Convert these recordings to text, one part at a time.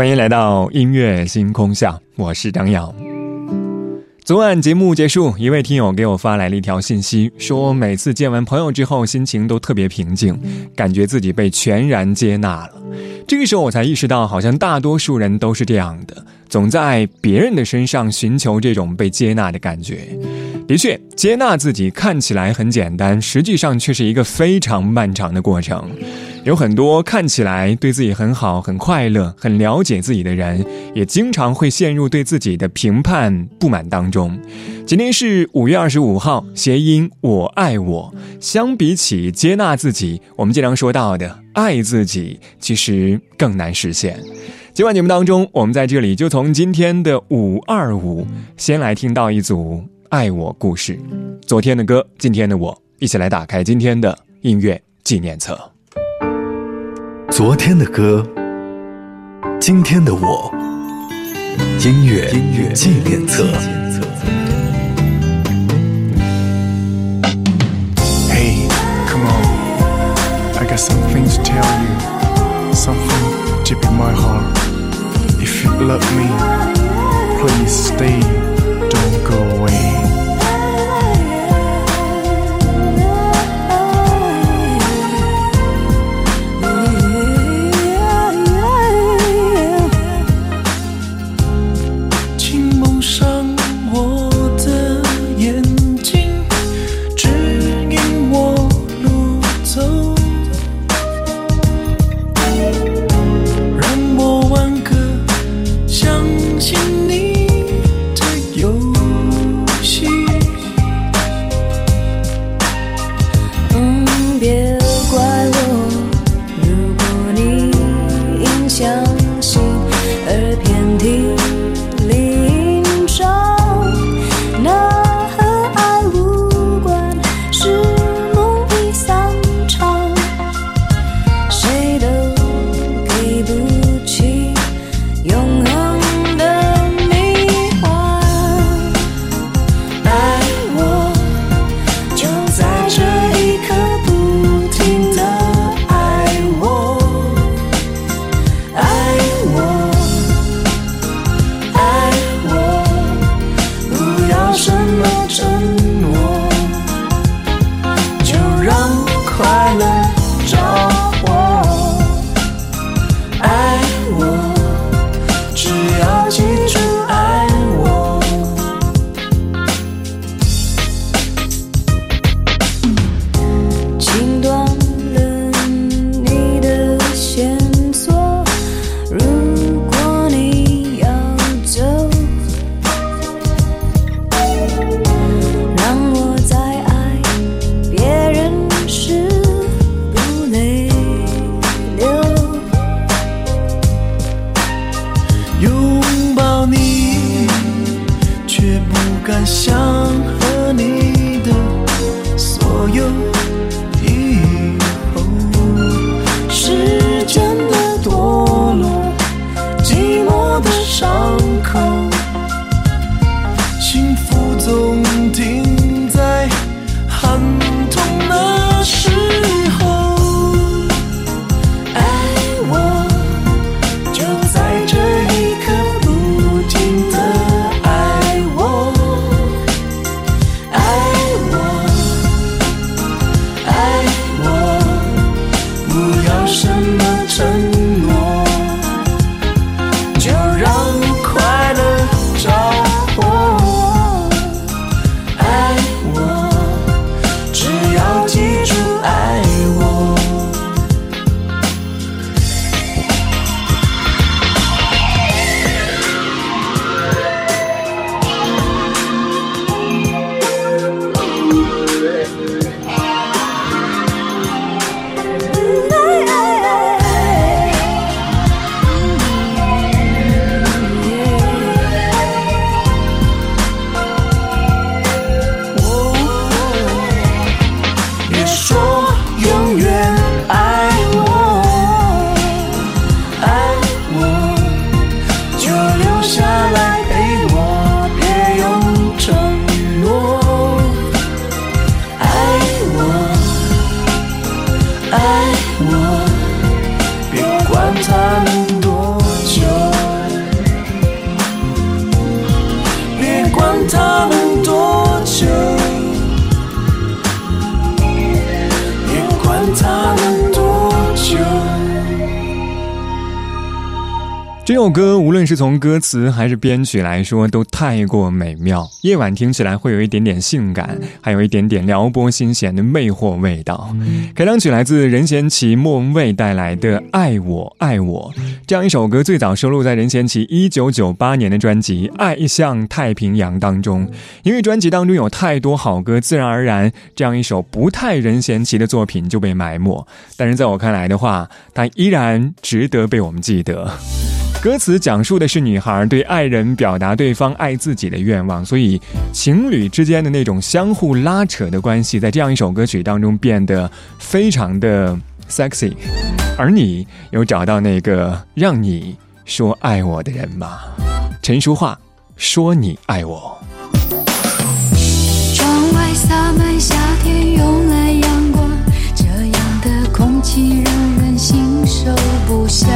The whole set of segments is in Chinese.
欢迎来到音乐星空下，我是张瑶。昨晚节目结束，一位听友给我发来了一条信息，说每次见完朋友之后，心情都特别平静，感觉自己被全然接纳了。这个时候，我才意识到，好像大多数人都是这样的，总在别人的身上寻求这种被接纳的感觉。的确，接纳自己看起来很简单，实际上却是一个非常漫长的过程。有很多看起来对自己很好、很快乐、很了解自己的人，也经常会陷入对自己的评判不满当中。今天是五月二十五号，谐音“我爱我”。相比起接纳自己，我们经常说到的爱自己，其实更难实现。今晚节目当中，我们在这里就从今天的五二五，先来听到一组爱我故事。昨天的歌，今天的我，一起来打开今天的音乐纪念册。昨天的歌，今天的我，音乐音乐纪念册。Hey, come on, I got something to tell you, something deep in my heart. If you love me, please stay, don't go away. 不敢想和你的所有首歌无论是从歌词还是编曲来说，都太过美妙。夜晚听起来会有一点点性感，还有一点点撩拨心弦的魅惑味道。开场曲来自任贤齐、莫文蔚带来的《爱我爱我》这样一首歌，最早收录在任贤齐一九九八年的专辑《爱向太平洋》当中。因为专辑当中有太多好歌，自然而然这样一首不太任贤齐的作品就被埋没。但是在我看来的话，它依然值得被我们记得。歌词讲述的是女孩对爱人表达对方爱自己的愿望，所以情侣之间的那种相互拉扯的关系，在这样一首歌曲当中变得非常的 sexy。而你有找到那个让你说爱我的人吗？陈淑桦说你爱我。窗外洒满夏天慵懒阳光，这样的空气让人心收不下。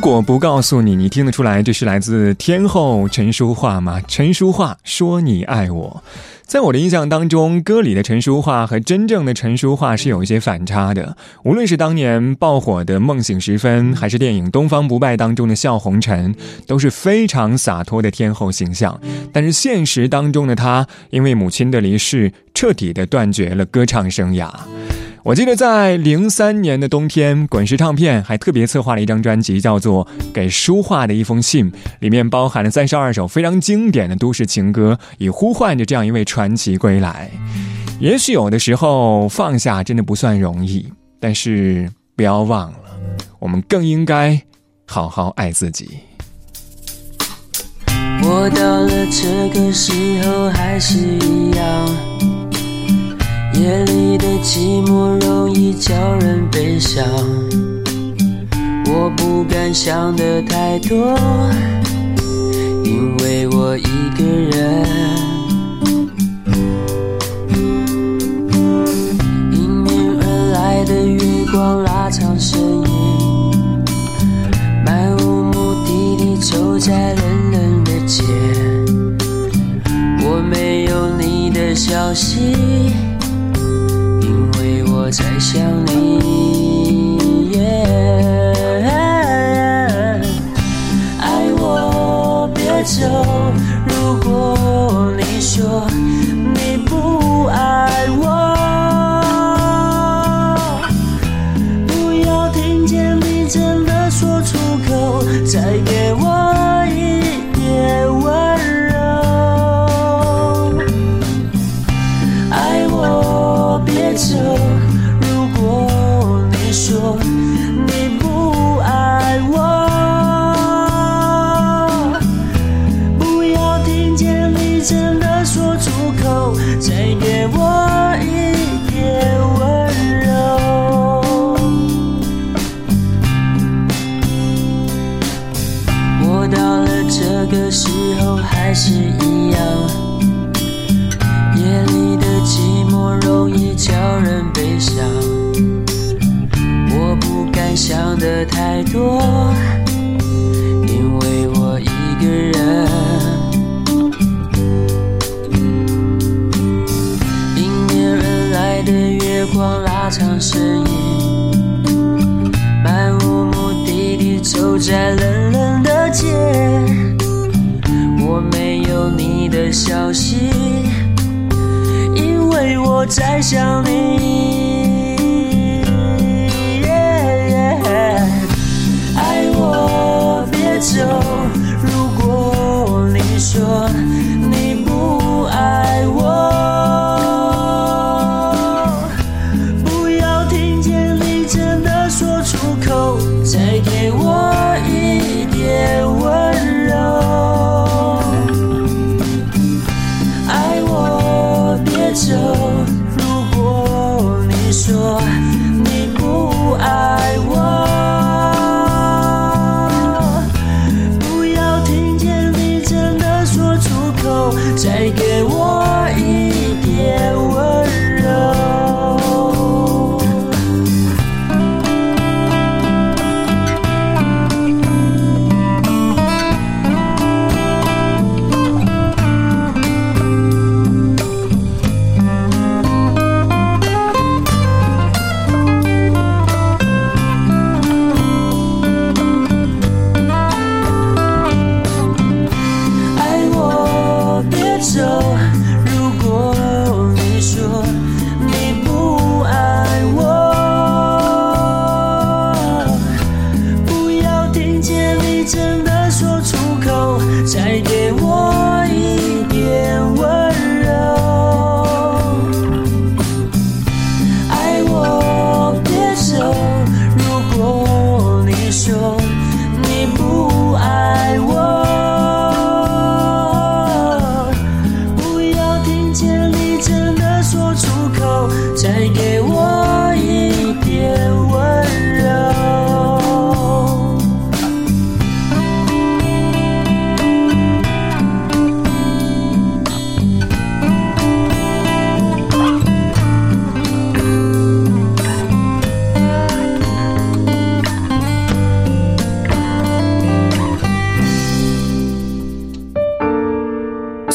果不告诉你，你听得出来这是来自天后陈淑桦吗？陈淑桦说你爱我。在我的印象当中，歌里的陈淑桦和真正的陈淑桦是有一些反差的。无论是当年爆火的《梦醒时分》，还是电影《东方不败》当中的笑红尘，都是非常洒脱的天后形象。但是现实当中的她，因为母亲的离世，彻底的断绝了歌唱生涯。我记得在零三年的冬天，滚石唱片还特别策划了一张专辑，叫做《给书画的一封信》，里面包含了三十二首非常经典的都市情歌，以呼唤着这样一位传奇归来。也许有的时候放下真的不算容易，但是不要忘了，我们更应该好好爱自己。我到了这个时候还是一样。夜里的寂寞容易叫人悲伤，我不敢想的太多，因为我一个人。在冷冷的街，我没有你的消息，因为我在想你。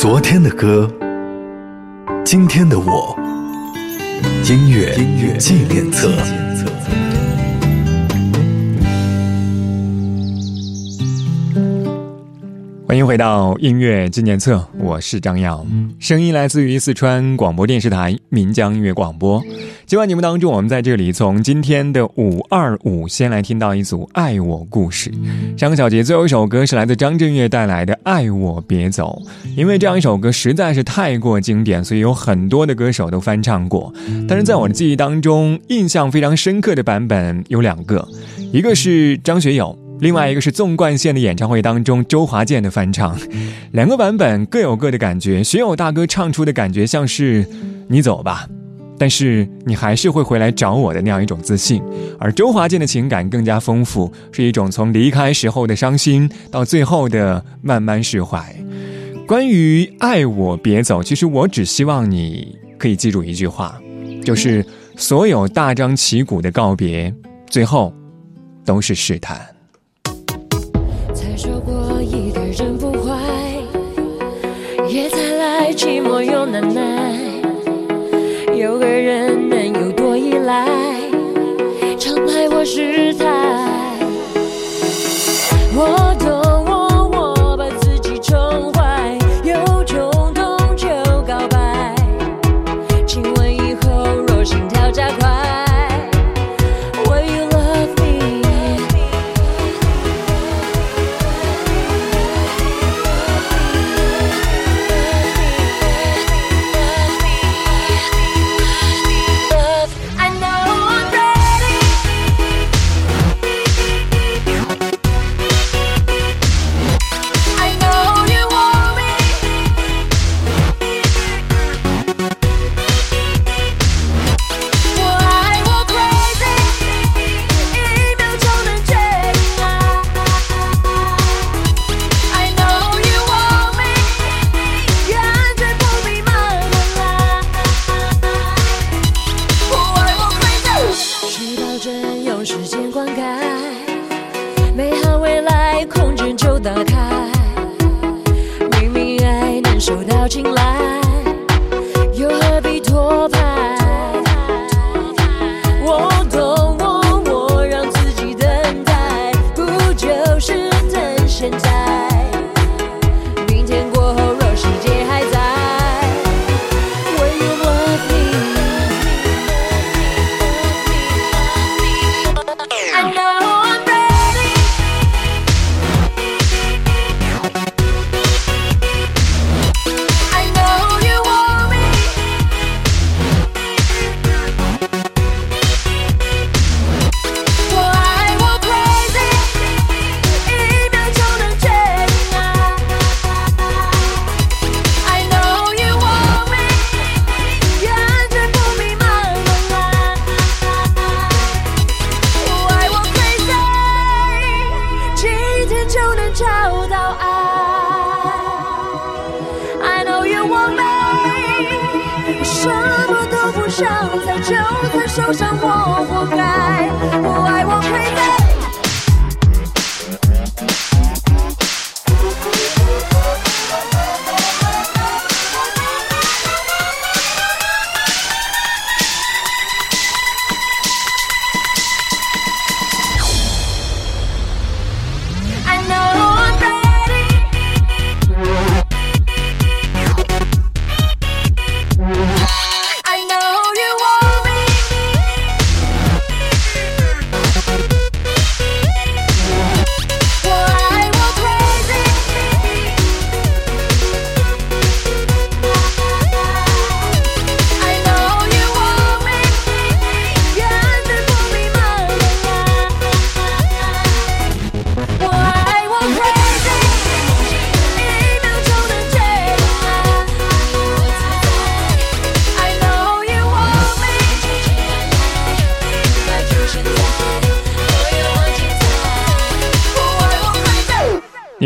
昨天的歌，今天的我，音乐音乐纪念册。欢迎回到音乐纪念册，我是张扬，声音来自于四川广播电视台岷江音乐广播。今晚节目当中，我们在这里从今天的五二五先来听到一组爱我故事。上个小节最后一首歌是来自张震岳带来的《爱我别走》，因为这样一首歌实在是太过经典，所以有很多的歌手都翻唱过。但是在我的记忆当中，印象非常深刻的版本有两个，一个是张学友。另外一个是纵贯线的演唱会当中，周华健的翻唱，两个版本各有各的感觉。学友大哥唱出的感觉像是“你走吧”，但是你还是会回来找我的那样一种自信；而周华健的情感更加丰富，是一种从离开时候的伤心到最后的慢慢释怀。关于爱我别走，其实我只希望你可以记住一句话，就是所有大张旗鼓的告别，最后都是试探。寞又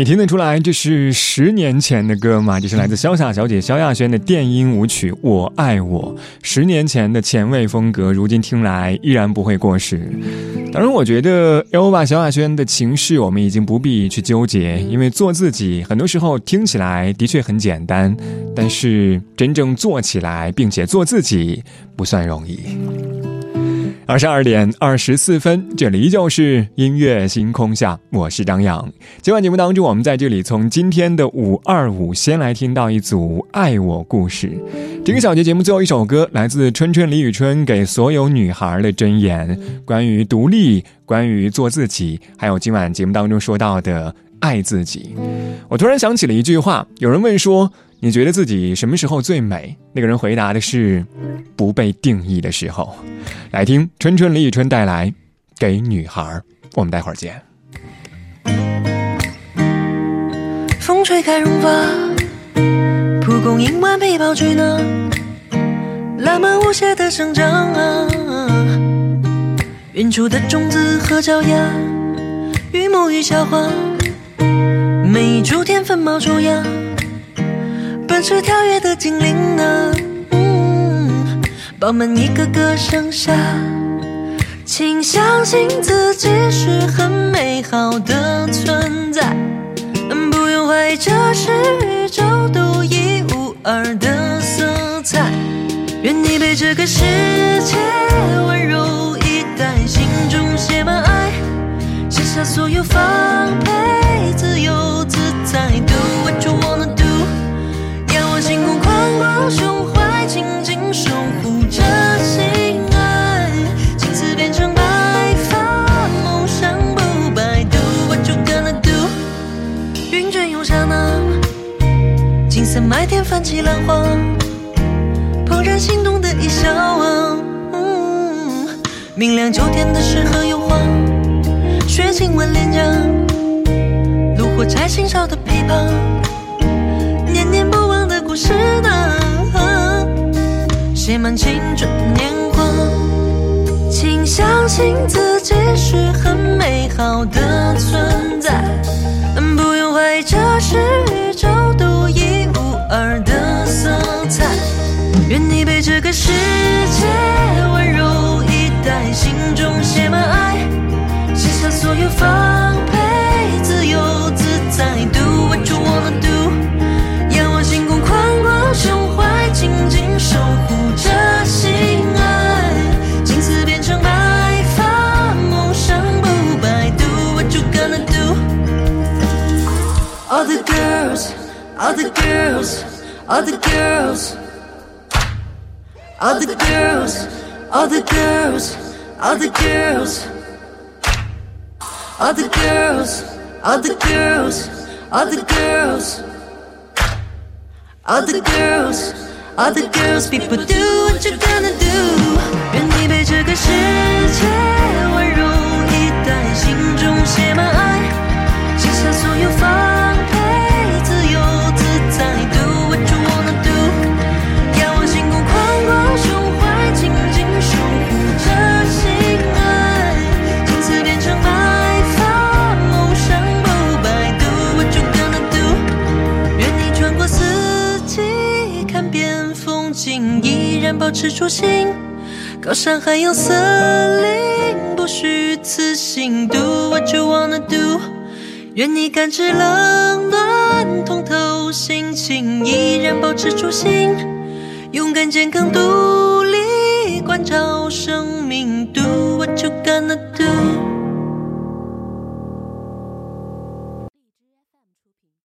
你听得出来这是十年前的歌吗？这是来自潇洒小姐萧亚轩的电音舞曲《我爱我》。十年前的前卫风格，如今听来依然不会过时。当然，我觉得 Elva 萧亚轩的情绪，我们已经不必去纠结，因为做自己，很多时候听起来的确很简单，但是真正做起来，并且做自己，不算容易。二十二点二十四分，这里依旧是音乐星空下，我是张扬。今晚节目当中，我们在这里从今天的五二五先来听到一组爱我故事。这个小节节目最后一首歌来自春春李宇春给所有女孩的箴言，关于独立，关于做自己，还有今晚节目当中说到的爱自己。我突然想起了一句话，有人问说。你觉得自己什么时候最美？那个人回答的是不被定义的时候。来听春春李宇春带来《给女孩》，我们待会儿见。风吹开绒发，蒲公英顽皮跑去哪？浪漫无邪的生长啊！远处的种子和脚丫，与沐浴小花，每一株天分冒出芽。是跳跃的精灵呢？嗯，饱满一个个盛夏，请相信自己是很美好的存在，不用怀疑这是宇宙独一无二的色彩。愿你被这个世界温柔以待，心中写满爱，卸下所有防备，自由自在，Do 星空宽广，胸怀紧紧守护着心爱，青丝变成白发，梦想不败。Do what you gonna do？云卷又刹那，金色麦田泛起浪花，怦然心动的一笑啊。明亮秋天的诗和油画，雪亲吻脸颊，炉火柴心烧的琵琶。故事，写满青春年华，请相信自己是很美好的存在，不用怀疑这是宇宙独一无二的色彩。愿你被这个世界温柔以待，心中写满爱，卸下所有防备，自由自在 girls, all the girls, all the girls, all the girls, all the girls, all the girls, all the girls, all the girls, all the girls. All the girls, all the girls, people do what you're gonna do。愿你被这个世界温柔以待，心中写满 保持初心。高山海洋森林，不虚此行。Do what you wanna do。愿你感知冷暖，通透心情，依然保持初心。勇敢健康独立，关照生命。Do what you gonna do。